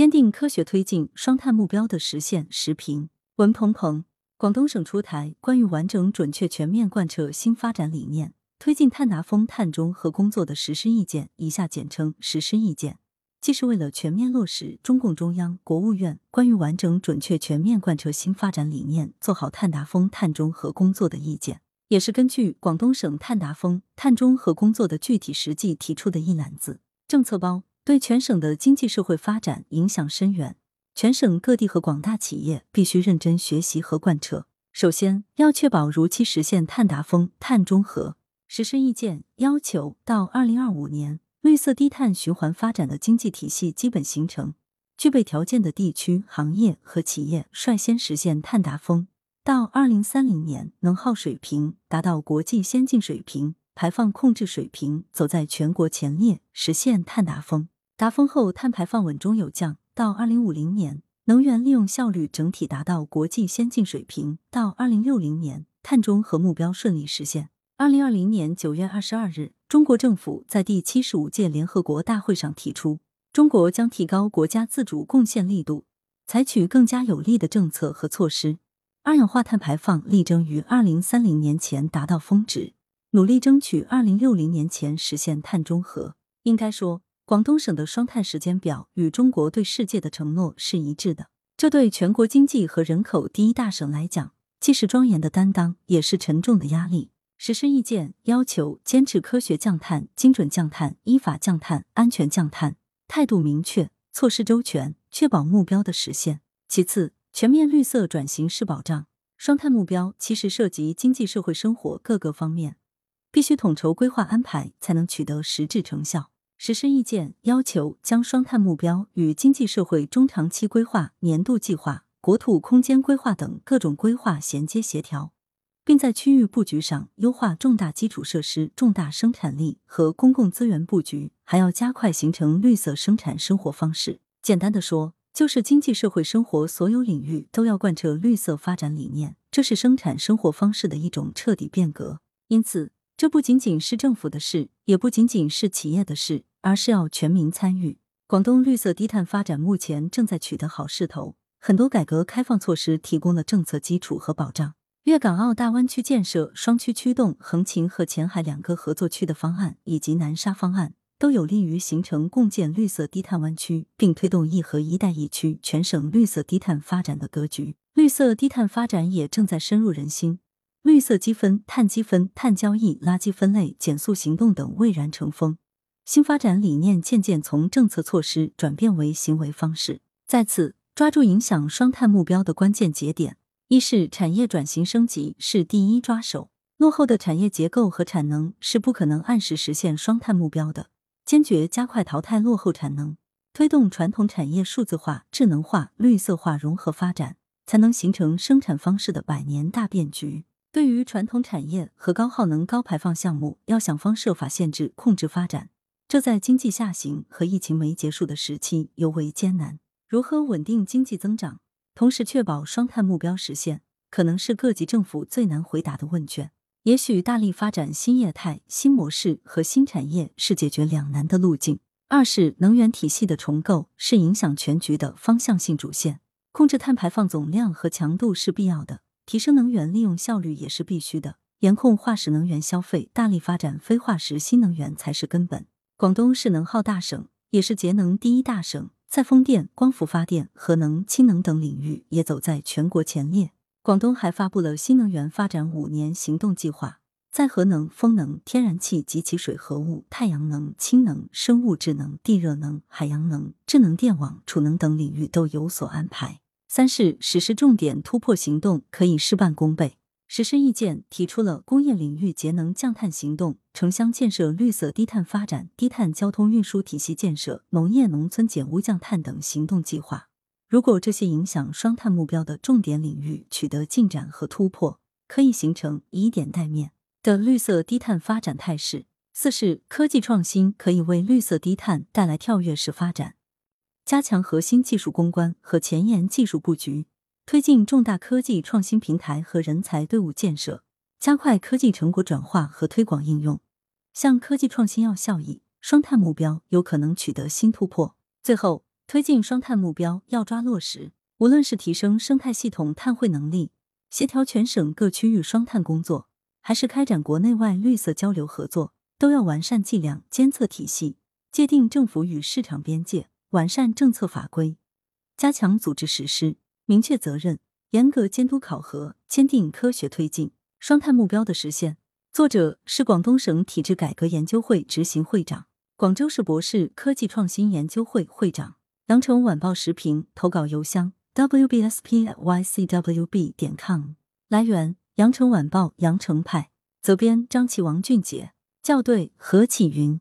坚定科学推进双碳目标的实现。时评文鹏鹏，广东省出台关于完整、准确、全面贯彻新发展理念，推进碳达峰、碳中和工作的实施意见（以下简称实施意见），既是为了全面落实中共中央、国务院关于完整、准确、全面贯彻新发展理念，做好碳达峰、碳中和工作的意见，也是根据广东省碳达峰、碳中和工作的具体实际提出的一揽子政策包。对全省的经济社会发展影响深远，全省各地和广大企业必须认真学习和贯彻。首先，要确保如期实现碳达峰、碳中和。实施意见要求，到二零二五年，绿色低碳循环发展的经济体系基本形成，具备条件的地区、行业和企业率先实现碳达峰；到二零三零年，能耗水平达到国际先进水平，排放控制水平走在全国前列，实现碳达峰。达峰后，碳排放稳中有降。到二零五零年，能源利用效率整体达到国际先进水平。到二零六零年，碳中和目标顺利实现。二零二零年九月二十二日，中国政府在第七十五届联合国大会上提出，中国将提高国家自主贡献力度，采取更加有力的政策和措施，二氧化碳排放力争于二零三零年前达到峰值，努力争取二零六零年前实现碳中和。应该说。广东省的双碳时间表与中国对世界的承诺是一致的，这对全国经济和人口第一大省来讲，既是庄严的担当，也是沉重的压力。实施意见要求坚持科学降碳、精准降碳、依法降碳、安全降碳，态度明确，措施周全，确保目标的实现。其次，全面绿色转型是保障。双碳目标其实涉及经济社会生活各个方面，必须统筹规划安排，才能取得实质成效。实施意见要求将双碳目标与经济社会中长期规划、年度计划、国土空间规划等各种规划衔接协调，并在区域布局上优化重大基础设施、重大生产力和公共资源布局，还要加快形成绿色生产生活方式。简单的说，就是经济社会生活所有领域都要贯彻绿色发展理念，这是生产生活方式的一种彻底变革。因此，这不仅仅是政府的事，也不仅仅是企业的事。而是要全民参与。广东绿色低碳发展目前正在取得好势头，很多改革开放措施提供了政策基础和保障。粤港澳大湾区建设双区驱动横琴和前海两个合作区的方案，以及南沙方案，都有利于形成共建绿色低碳湾区，并推动一核一带一区全省绿色低碳发展的格局。绿色低碳发展也正在深入人心，绿色积分、碳积分、碳交易、垃圾分类、减速行动等蔚然成风。新发展理念渐渐从政策措施转变为行为方式。在此，抓住影响双碳目标的关键节点，一是产业转型升级是第一抓手。落后的产业结构和产能是不可能按时实现双碳目标的，坚决加快淘汰落后产能，推动传统产业数字化、智能化、绿色化融合发展，才能形成生产方式的百年大变局。对于传统产业和高耗能、高排放项目，要想方设法限制、控制发展。这在经济下行和疫情没结束的时期尤为艰难。如何稳定经济增长，同时确保双碳目标实现，可能是各级政府最难回答的问卷。也许大力发展新业态、新模式和新产业是解决两难的路径。二是能源体系的重构是影响全局的方向性主线。控制碳排放总量和强度是必要的，提升能源利用效率也是必须的。严控化石能源消费，大力发展非化石新能源才是根本。广东是能耗大省，也是节能第一大省，在风电、光伏发电、核能、氢能等领域也走在全国前列。广东还发布了新能源发展五年行动计划，在核能、风能、天然气及其水合物、太阳能、氢能、生物质能、地热能、海洋能、智能电网、储能等领域都有所安排。三是实施重点突破行动，可以事半功倍。实施意见提出了工业领域节能降碳行动、城乡建设绿色低碳发展、低碳交通运输体系建设、农业农村减污降碳等行动计划。如果这些影响双碳目标的重点领域取得进展和突破，可以形成以点带面的绿色低碳发展态势。四是科技创新可以为绿色低碳带来跳跃式发展，加强核心技术攻关和前沿技术布局。推进重大科技创新平台和人才队伍建设，加快科技成果转化和推广应用，向科技创新要效益、双碳目标有可能取得新突破。最后，推进双碳目标要抓落实。无论是提升生态系统碳汇能力，协调全省各区域双碳工作，还是开展国内外绿色交流合作，都要完善计量监测体系，界定政府与市场边界，完善政策法规，加强组织实施，明确责任，严格监督考核，坚定科学推进双碳目标的实现。作者是广东省体制改革研究会执行会长，广州市博士科技创新研究会会长。羊城晚报时评投稿邮箱：wbsp.ycwb 点 com。来源：羊城晚报羊城派。责编：张琪、王俊杰。校对：何启云。